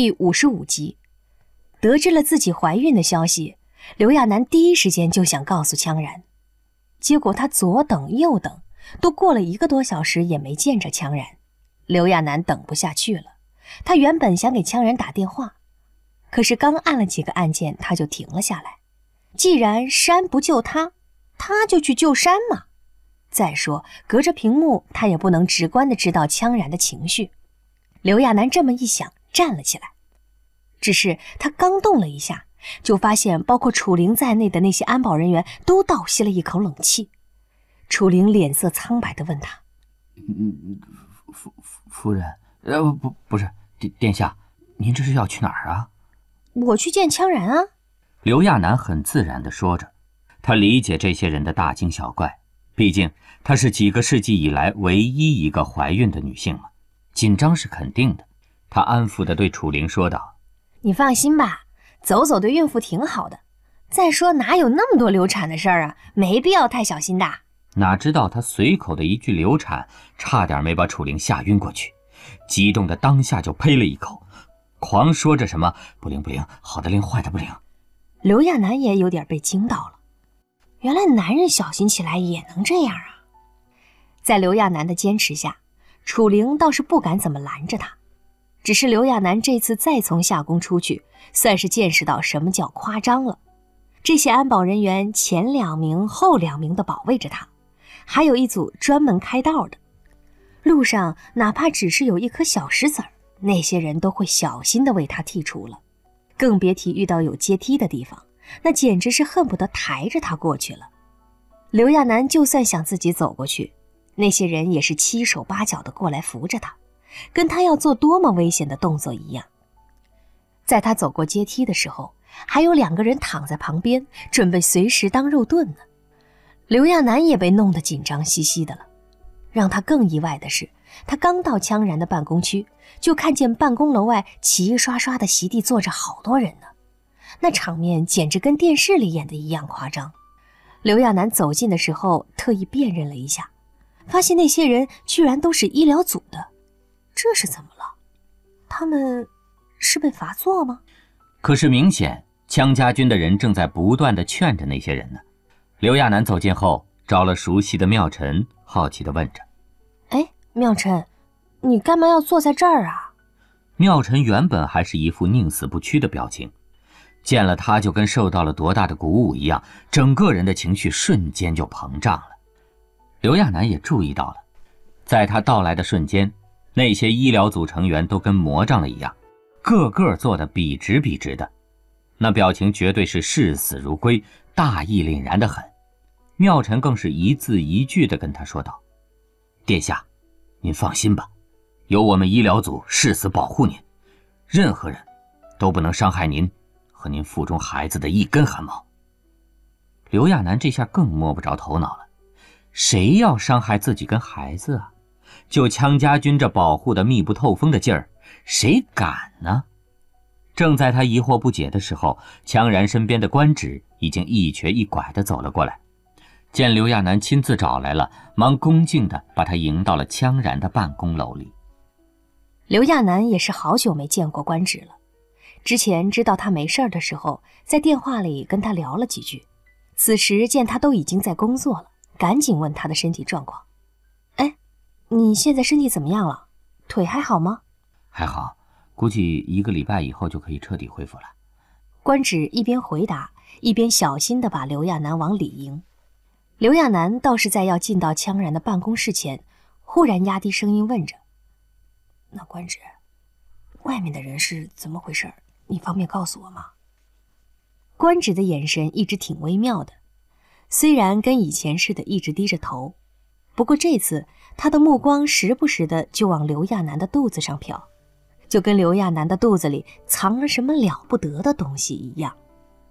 第五十五集，得知了自己怀孕的消息，刘亚楠第一时间就想告诉羌然，结果他左等右等，都过了一个多小时也没见着羌然。刘亚楠等不下去了，他原本想给羌然打电话，可是刚按了几个按键，他就停了下来。既然山不救他，他就去救山嘛。再说，隔着屏幕，他也不能直观的知道羌然的情绪。刘亚楠这么一想，站了起来。只是他刚动了一下，就发现包括楚灵在内的那些安保人员都倒吸了一口冷气。楚灵脸色苍白的问他：“嗯，夫夫夫人，呃，不，不是殿殿下，您这是要去哪儿啊？”“我去见羌然啊。”刘亚楠很自然的说着，他理解这些人的大惊小怪。毕竟她是几个世纪以来唯一一个怀孕的女性嘛，紧张是肯定的。她安抚地对楚灵说道：“你放心吧，走走对孕妇挺好的。再说哪有那么多流产的事儿啊，没必要太小心的。”哪知道他随口的一句流产，差点没把楚灵吓晕过去，激动的当下就呸了一口，狂说着什么不灵不灵，好的灵，坏的不灵。刘亚楠也有点被惊到了。原来男人小心起来也能这样啊！在刘亚楠的坚持下，楚灵倒是不敢怎么拦着他。只是刘亚楠这次再从夏宫出去，算是见识到什么叫夸张了。这些安保人员前两名、后两名的保卫着他，还有一组专门开道的。路上哪怕只是有一颗小石子儿，那些人都会小心的为他剔除了，更别提遇到有阶梯的地方。那简直是恨不得抬着他过去了。刘亚楠就算想自己走过去，那些人也是七手八脚的过来扶着他，跟他要做多么危险的动作一样。在他走过阶梯的时候，还有两个人躺在旁边，准备随时当肉盾呢。刘亚楠也被弄得紧张兮兮的了。让他更意外的是，他刚到羌然的办公区，就看见办公楼外齐刷刷的席地坐着好多人呢。那场面简直跟电视里演的一样夸张。刘亚楠走近的时候，特意辨认了一下，发现那些人居然都是医疗组的。这是怎么了？他们是被罚坐吗？可是明显，羌家军的人正在不断的劝着那些人呢。刘亚楠走近后，找了熟悉的妙晨，好奇的问着：“哎，妙晨，你干嘛要坐在这儿啊？”妙晨原本还是一副宁死不屈的表情。见了他，就跟受到了多大的鼓舞一样，整个人的情绪瞬间就膨胀了。刘亚楠也注意到了，在他到来的瞬间，那些医疗组成员都跟魔怔了一样，个个坐得笔直笔直的，那表情绝对是视死如归，大义凛然的很。妙晨更是一字一句地跟他说道：“殿下，您放心吧，有我们医疗组誓死保护您，任何人都不能伤害您。”和您腹中孩子的一根汗毛。刘亚楠这下更摸不着头脑了，谁要伤害自己跟孩子啊？就羌家军这保护的密不透风的劲儿，谁敢呢？正在他疑惑不解的时候，羌然身边的官职已经一瘸一拐的走了过来，见刘亚楠亲自找来了，忙恭敬的把他迎到了羌然的办公楼里。刘亚楠也是好久没见过官职了。之前知道他没事儿的时候，在电话里跟他聊了几句。此时见他都已经在工作了，赶紧问他的身体状况。哎，你现在身体怎么样了？腿还好吗？还好，估计一个礼拜以后就可以彻底恢复了。官职一边回答，一边小心地把刘亚楠往里迎。刘亚楠倒是在要进到羌然的办公室前，忽然压低声音问着：“那官职，外面的人是怎么回事？”你方便告诉我吗？官职的眼神一直挺微妙的，虽然跟以前似的一直低着头，不过这次他的目光时不时的就往刘亚楠的肚子上瞟，就跟刘亚楠的肚子里藏了什么了不得的东西一样。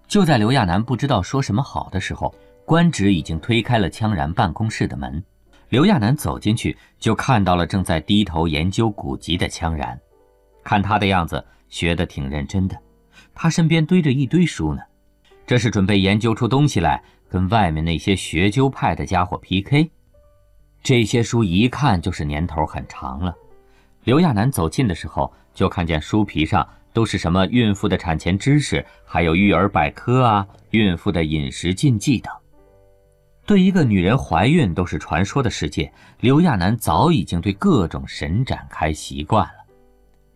就在刘亚楠不知道说什么好的时候，官职已经推开了羌然办公室的门，刘亚楠走进去就看到了正在低头研究古籍的羌然，看他的样子。学得挺认真的，他身边堆着一堆书呢，这是准备研究出东西来跟外面那些学究派的家伙 PK。这些书一看就是年头很长了。刘亚楠走近的时候，就看见书皮上都是什么孕妇的产前知识，还有育儿百科啊，孕妇的饮食禁忌等。对一个女人怀孕都是传说的世界，刘亚楠早已经对各种神展开习惯了。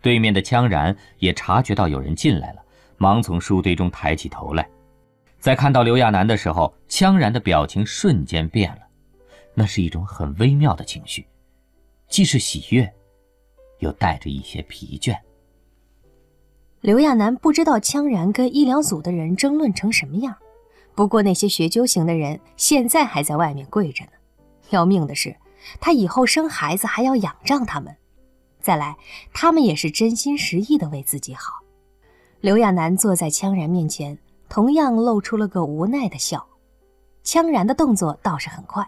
对面的羌然也察觉到有人进来了，忙从书堆中抬起头来。在看到刘亚楠的时候，羌然的表情瞬间变了，那是一种很微妙的情绪，既是喜悦，又带着一些疲倦。刘亚楠不知道羌然跟医疗组的人争论成什么样，不过那些学究型的人现在还在外面跪着呢。要命的是，他以后生孩子还要仰仗他们。再来，他们也是真心实意的为自己好。刘亚楠坐在羌然面前，同样露出了个无奈的笑。羌然的动作倒是很快，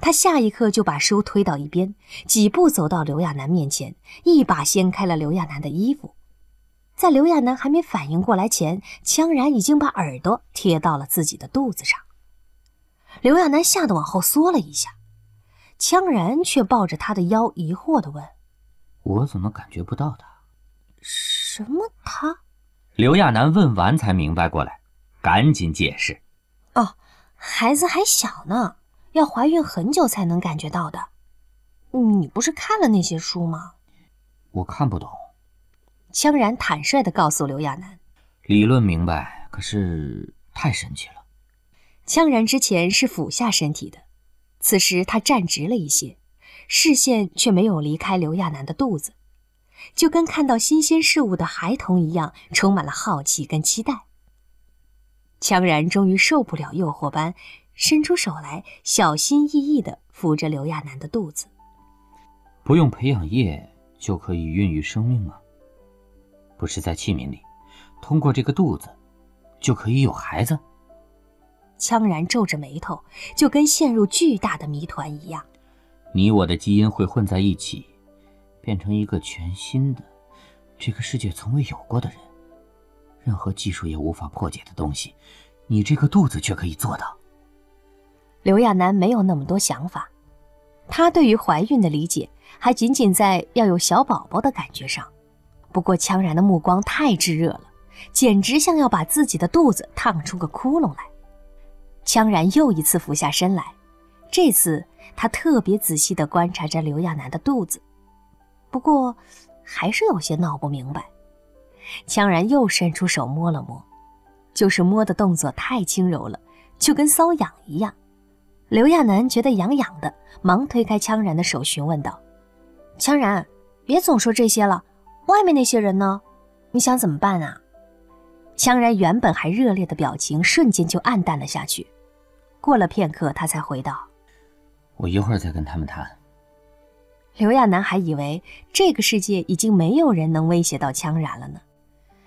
他下一刻就把书推到一边，几步走到刘亚楠面前，一把掀开了刘亚楠的衣服。在刘亚楠还没反应过来前，羌然已经把耳朵贴到了自己的肚子上。刘亚楠吓得往后缩了一下，羌然却抱着他的腰，疑惑地问。我怎么感觉不到他？什么他？刘亚楠问完才明白过来，赶紧解释：“哦，孩子还小呢，要怀孕很久才能感觉到的。你不是看了那些书吗？”我看不懂。羌然坦率地告诉刘亚楠：“理论明白，可是太神奇了。”羌然之前是俯下身体的，此时他站直了一些。视线却没有离开刘亚楠的肚子，就跟看到新鲜事物的孩童一样，充满了好奇跟期待。羌然终于受不了诱惑般，伸出手来，小心翼翼地扶着刘亚楠的肚子。不用培养液就可以孕育生命吗？不是在器皿里，通过这个肚子，就可以有孩子？羌然皱着眉头，就跟陷入巨大的谜团一样。你我的基因会混在一起，变成一个全新的、这个世界从未有过的人，任何技术也无法破解的东西，你这个肚子却可以做到。刘亚楠没有那么多想法，他对于怀孕的理解还仅仅在要有小宝宝的感觉上。不过羌然的目光太炙热了，简直像要把自己的肚子烫出个窟窿来。羌然又一次俯下身来，这次。他特别仔细地观察着刘亚楠的肚子，不过还是有些闹不明白。羌然又伸出手摸了摸，就是摸的动作太轻柔了，就跟瘙痒一样。刘亚楠觉得痒痒的，忙推开羌然的手，询问道：“羌然，别总说这些了，外面那些人呢？你想怎么办啊？”羌然原本还热烈的表情瞬间就暗淡了下去。过了片刻，他才回道。我一会儿再跟他们谈。刘亚楠还以为这个世界已经没有人能威胁到羌然了呢，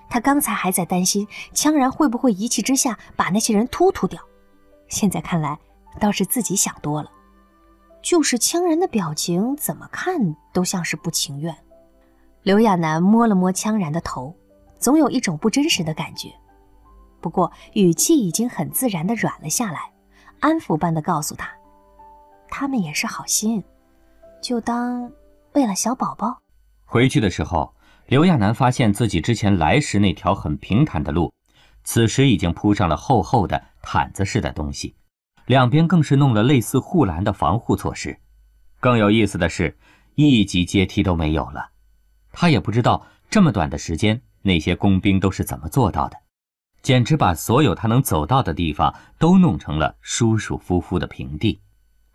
他刚才还在担心羌然会不会一气之下把那些人突突掉，现在看来倒是自己想多了。就是羌然的表情怎么看都像是不情愿。刘亚楠摸了摸羌然的头，总有一种不真实的感觉，不过语气已经很自然的软了下来，安抚般的告诉他。他们也是好心，就当为了小宝宝。回去的时候，刘亚楠发现自己之前来时那条很平坦的路，此时已经铺上了厚厚的毯子似的东西，两边更是弄了类似护栏的防护措施。更有意思的是，一级阶梯都没有了。他也不知道这么短的时间，那些工兵都是怎么做到的，简直把所有他能走到的地方都弄成了舒舒服服的平地。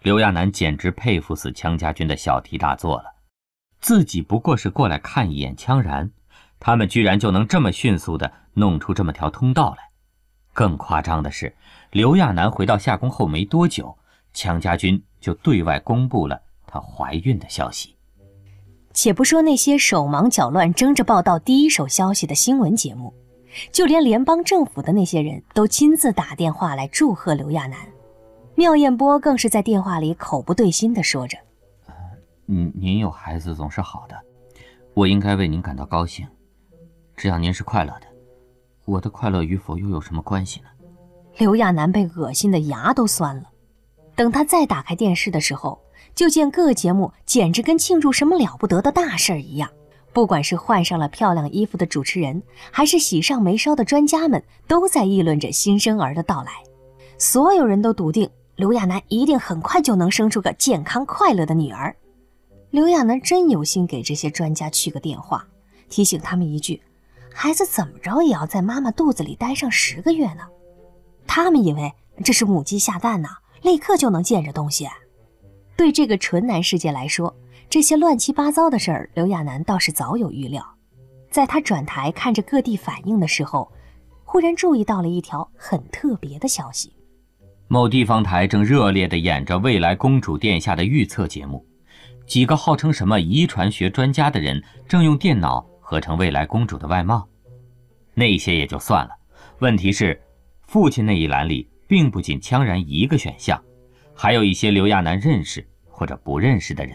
刘亚楠简直佩服死羌家军的小题大做了，自己不过是过来看一眼羌然，他们居然就能这么迅速地弄出这么条通道来。更夸张的是，刘亚楠回到夏宫后没多久，强家军就对外公布了她怀孕的消息。且不说那些手忙脚乱争着报道第一手消息的新闻节目，就连联邦政府的那些人都亲自打电话来祝贺刘亚楠。妙艳波更是在电话里口不对心地说着：“您您有孩子总是好的，我应该为您感到高兴。只要您是快乐的，我的快乐与否又有什么关系呢？”刘亚楠被恶心的牙都酸了。等他再打开电视的时候，就见各节目简直跟庆祝什么了不得的大事儿一样，不管是换上了漂亮衣服的主持人，还是喜上眉梢的专家们，都在议论着新生儿的到来。所有人都笃定刘亚楠一定很快就能生出个健康快乐的女儿。刘亚楠真有心给这些专家去个电话，提醒他们一句：孩子怎么着也要在妈妈肚子里待上十个月呢。他们以为这是母鸡下蛋呢，立刻就能见着东西。对这个纯男世界来说，这些乱七八糟的事儿，刘亚楠倒是早有预料。在他转台看着各地反应的时候，忽然注意到了一条很特别的消息：某地方台正热烈地演着未来公主殿下的预测节目。几个号称什么遗传学专家的人正用电脑合成未来公主的外貌，那些也就算了。问题是，父亲那一栏里并不仅羌然一个选项，还有一些刘亚楠认识或者不认识的人，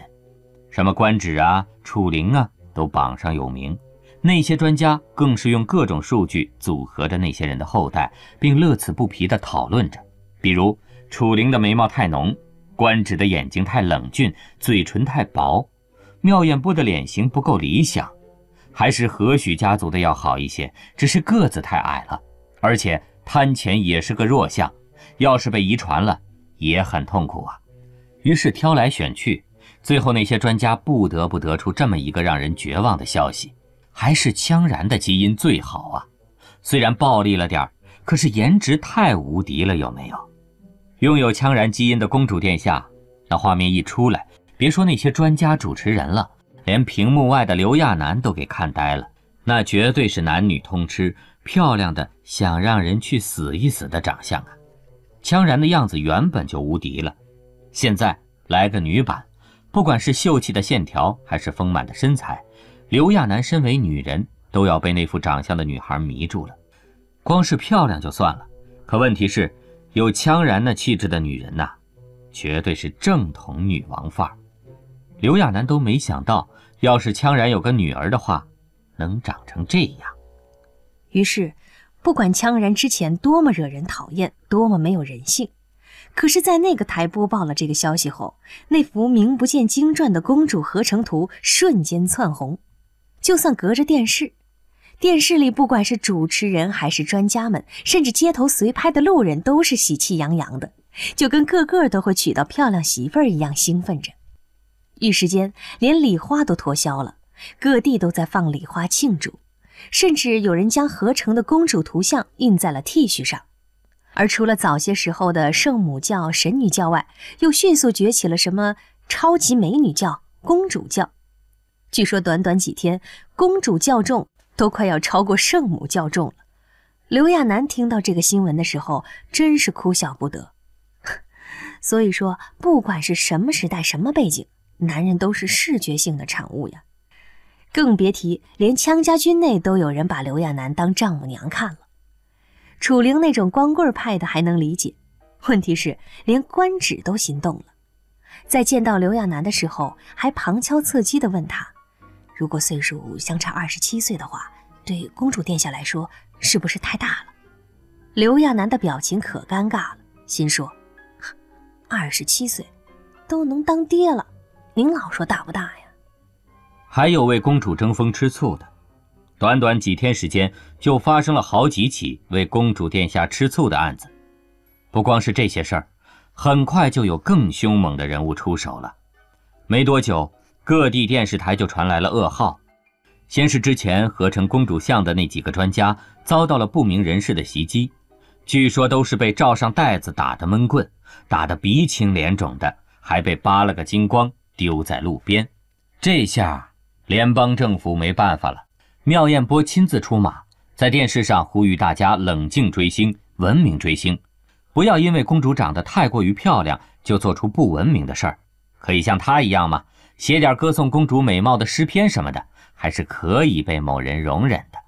什么官职啊、楚灵啊，都榜上有名。那些专家更是用各种数据组合着那些人的后代，并乐此不疲地讨论着，比如楚灵的眉毛太浓。官职的眼睛太冷峻，嘴唇太薄，妙艳波的脸型不够理想，还是何许家族的要好一些？只是个子太矮了，而且贪钱也是个弱项，要是被遗传了也很痛苦啊。于是挑来选去，最后那些专家不得不得出这么一个让人绝望的消息：还是羌然的基因最好啊。虽然暴力了点，可是颜值太无敌了，有没有？拥有羌然基因的公主殿下，那画面一出来，别说那些专家主持人了，连屏幕外的刘亚楠都给看呆了。那绝对是男女通吃，漂亮的想让人去死一死的长相啊！羌然的样子原本就无敌了，现在来个女版，不管是秀气的线条还是丰满的身材，刘亚楠身为女人都要被那副长相的女孩迷住了。光是漂亮就算了，可问题是。有羌然那气质的女人呐，绝对是正统女王范儿。刘亚楠都没想到，要是羌然有个女儿的话，能长成这样。于是，不管羌然之前多么惹人讨厌，多么没有人性，可是，在那个台播报了这个消息后，那幅名不见经传的公主合成图瞬间窜红。就算隔着电视。电视里不管是主持人还是专家们，甚至街头随拍的路人，都是喜气洋洋的，就跟个个都会娶到漂亮媳妇儿一样兴奋着。一时间，连礼花都脱销了，各地都在放礼花庆祝，甚至有人将合成的公主图像印在了 T 恤上。而除了早些时候的圣母教、神女教外，又迅速崛起了什么超级美女教、公主教。据说短短几天，公主教众。都快要超过圣母教众了。刘亚楠听到这个新闻的时候，真是哭笑不得。所以说，不管是什么时代、什么背景，男人都是视觉性的产物呀。更别提，连羌家军内都有人把刘亚楠当丈母娘看了。楚灵那种光棍派的还能理解，问题是连官职都心动了。在见到刘亚楠的时候，还旁敲侧击地问他。如果岁数相差二十七岁的话，对公主殿下来说是不是太大了？刘亚楠的表情可尴尬了，心说：二十七岁都能当爹了，您老说大不大呀？还有为公主争风吃醋的，短短几天时间就发生了好几起为公主殿下吃醋的案子。不光是这些事儿，很快就有更凶猛的人物出手了。没多久。各地电视台就传来了噩耗，先是之前合成公主像的那几个专家遭到了不明人士的袭击，据说都是被罩上袋子打的闷棍，打得鼻青脸肿的，还被扒了个精光丢在路边。这下联邦政府没办法了，妙艳波亲自出马，在电视上呼吁大家冷静追星，文明追星，不要因为公主长得太过于漂亮就做出不文明的事儿，可以像她一样吗？写点歌颂公主美貌的诗篇什么的，还是可以被某人容忍的。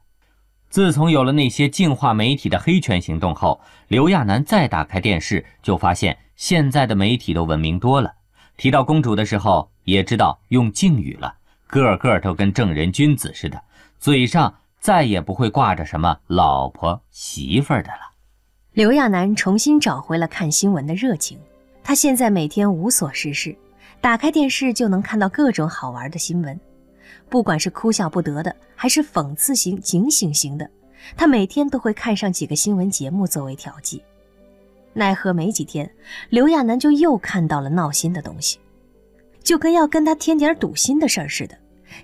自从有了那些净化媒体的黑权行动后，刘亚楠再打开电视，就发现现在的媒体都文明多了。提到公主的时候，也知道用敬语了，个个都跟正人君子似的，嘴上再也不会挂着什么老婆媳妇儿的了。刘亚楠重新找回了看新闻的热情，他现在每天无所事事。打开电视就能看到各种好玩的新闻，不管是哭笑不得的，还是讽刺型、警醒型的，他每天都会看上几个新闻节目作为调剂。奈何没几天，刘亚楠就又看到了闹心的东西，就跟要跟他添点堵心的事儿似的。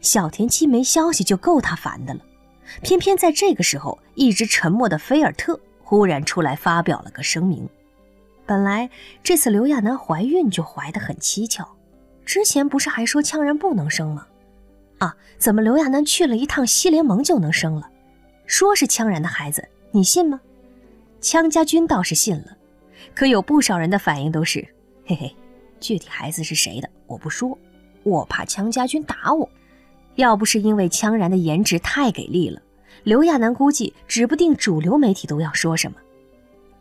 小田七没消息就够他烦的了，偏偏在这个时候，一直沉默的菲尔特忽然出来发表了个声明。本来这次刘亚楠怀孕就怀得很蹊跷，之前不是还说羌人不能生吗？啊，怎么刘亚楠去了一趟西联盟就能生了？说是羌然的孩子，你信吗？羌家军倒是信了，可有不少人的反应都是：嘿嘿，具体孩子是谁的我不说，我怕枪家军打我。要不是因为羌然的颜值太给力了，刘亚楠估计指不定主流媒体都要说什么。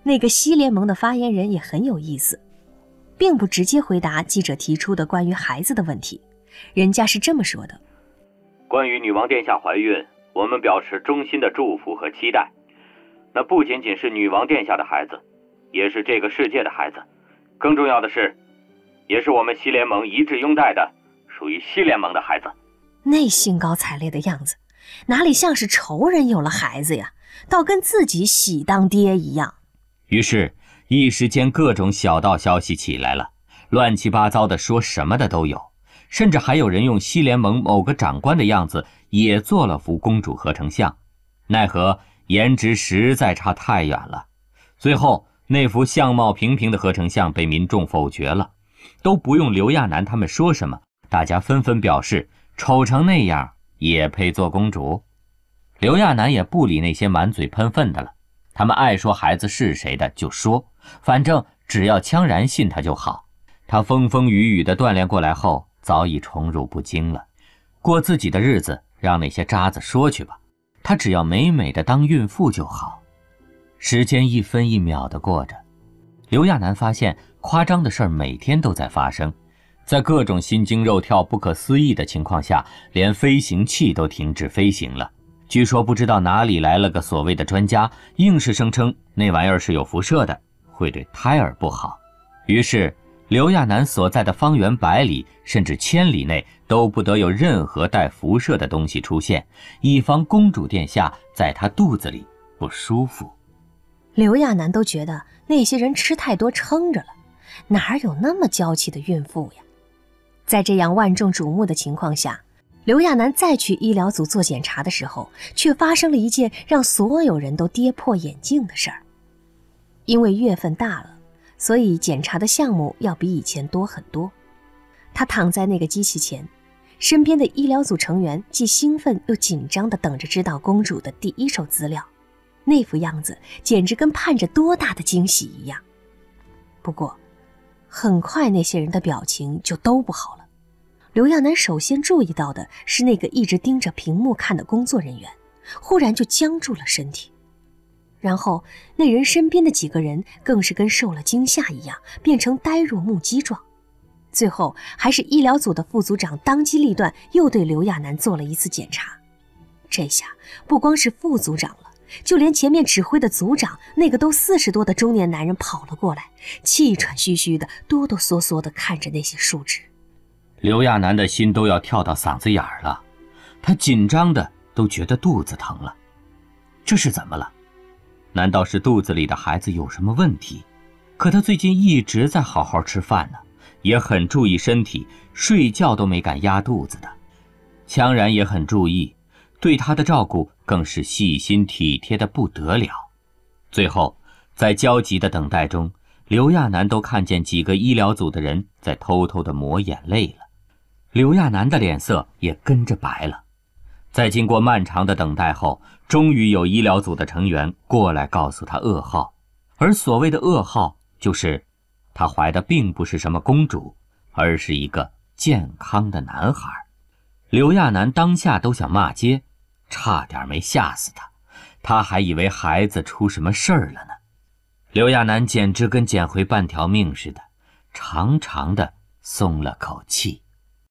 那个西联盟的发言人也很有意思，并不直接回答记者提出的关于孩子的问题，人家是这么说的：“关于女王殿下怀孕，我们表示衷心的祝福和期待。那不仅仅是女王殿下的孩子，也是这个世界的孩子。更重要的是，也是我们西联盟一致拥戴的，属于西联盟的孩子。”那兴高采烈的样子，哪里像是仇人有了孩子呀？倒跟自己喜当爹一样。于是，一时间各种小道消息起来了，乱七八糟的说什么的都有，甚至还有人用西联盟某个长官的样子也做了幅公主合成像，奈何颜值实在差太远了。最后，那幅相貌平平的合成像被民众否决了，都不用刘亚楠他们说什么，大家纷纷表示。丑成那样也配做公主？刘亚楠也不理那些满嘴喷粪的了。他们爱说孩子是谁的就说，反正只要羌然信他就好。他风风雨雨的锻炼过来后，早已宠辱不惊了，过自己的日子，让那些渣子说去吧。他只要美美的当孕妇就好。时间一分一秒的过着，刘亚楠发现夸张的事儿每天都在发生。在各种心惊肉跳、不可思议的情况下，连飞行器都停止飞行了。据说不知道哪里来了个所谓的专家，硬是声称那玩意儿是有辐射的，会对胎儿不好。于是，刘亚楠所在的方圆百里甚至千里内都不得有任何带辐射的东西出现，以防公主殿下在他肚子里不舒服。刘亚楠都觉得那些人吃太多撑着了，哪有那么娇气的孕妇呀？在这样万众瞩目的情况下，刘亚楠再去医疗组做检查的时候，却发生了一件让所有人都跌破眼镜的事儿。因为月份大了，所以检查的项目要比以前多很多。他躺在那个机器前，身边的医疗组成员既兴奋又紧张地等着知道公主的第一手资料，那副样子简直跟盼着多大的惊喜一样。不过，很快那些人的表情就都不好了。刘亚楠首先注意到的是那个一直盯着屏幕看的工作人员，忽然就僵住了身体，然后那人身边的几个人更是跟受了惊吓一样，变成呆若木鸡状。最后还是医疗组的副组长当机立断，又对刘亚楠做了一次检查。这下不光是副组长了，就连前面指挥的组长那个都四十多的中年男人跑了过来，气喘吁吁的，哆哆嗦嗦的看着那些树枝。刘亚楠的心都要跳到嗓子眼儿了，他紧张的都觉得肚子疼了。这是怎么了？难道是肚子里的孩子有什么问题？可他最近一直在好好吃饭呢，也很注意身体，睡觉都没敢压肚子的。羌然也很注意，对他的照顾更是细心体贴的不得了。最后，在焦急的等待中，刘亚楠都看见几个医疗组的人在偷偷的抹眼泪了。刘亚楠的脸色也跟着白了。在经过漫长的等待后，终于有医疗组的成员过来告诉他噩耗，而所谓的噩耗就是，她怀的并不是什么公主，而是一个健康的男孩。刘亚楠当下都想骂街，差点没吓死他，他还以为孩子出什么事儿了呢。刘亚楠简直跟捡回半条命似的，长长的松了口气。